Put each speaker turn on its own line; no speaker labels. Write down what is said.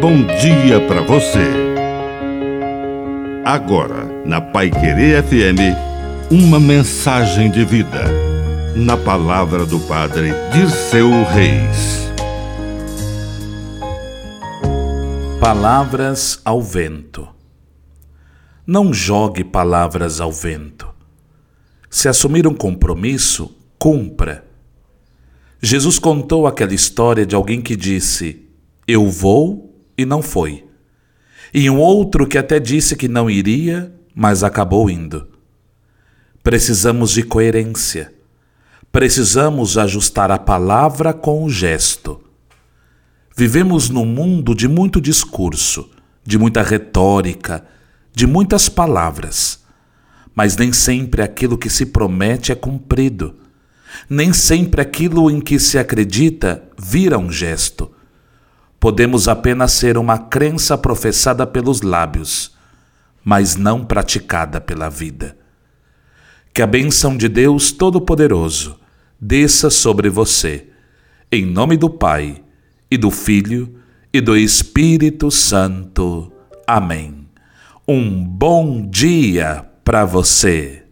bom dia para você. Agora, na Pai Querer FM, uma mensagem de vida. Na palavra do Padre Dirceu Reis.
Palavras ao vento. Não jogue palavras ao vento. Se assumir um compromisso, cumpra. Jesus contou aquela história de alguém que disse: Eu vou e não foi. E um outro que até disse que não iria, mas acabou indo. Precisamos de coerência. Precisamos ajustar a palavra com o gesto. Vivemos num mundo de muito discurso, de muita retórica, de muitas palavras, mas nem sempre aquilo que se promete é cumprido. Nem sempre aquilo em que se acredita vira um gesto. Podemos apenas ser uma crença professada pelos lábios, mas não praticada pela vida. Que a bênção de Deus Todo-Poderoso desça sobre você, em nome do Pai, e do Filho, e do Espírito Santo. Amém. Um bom dia para você.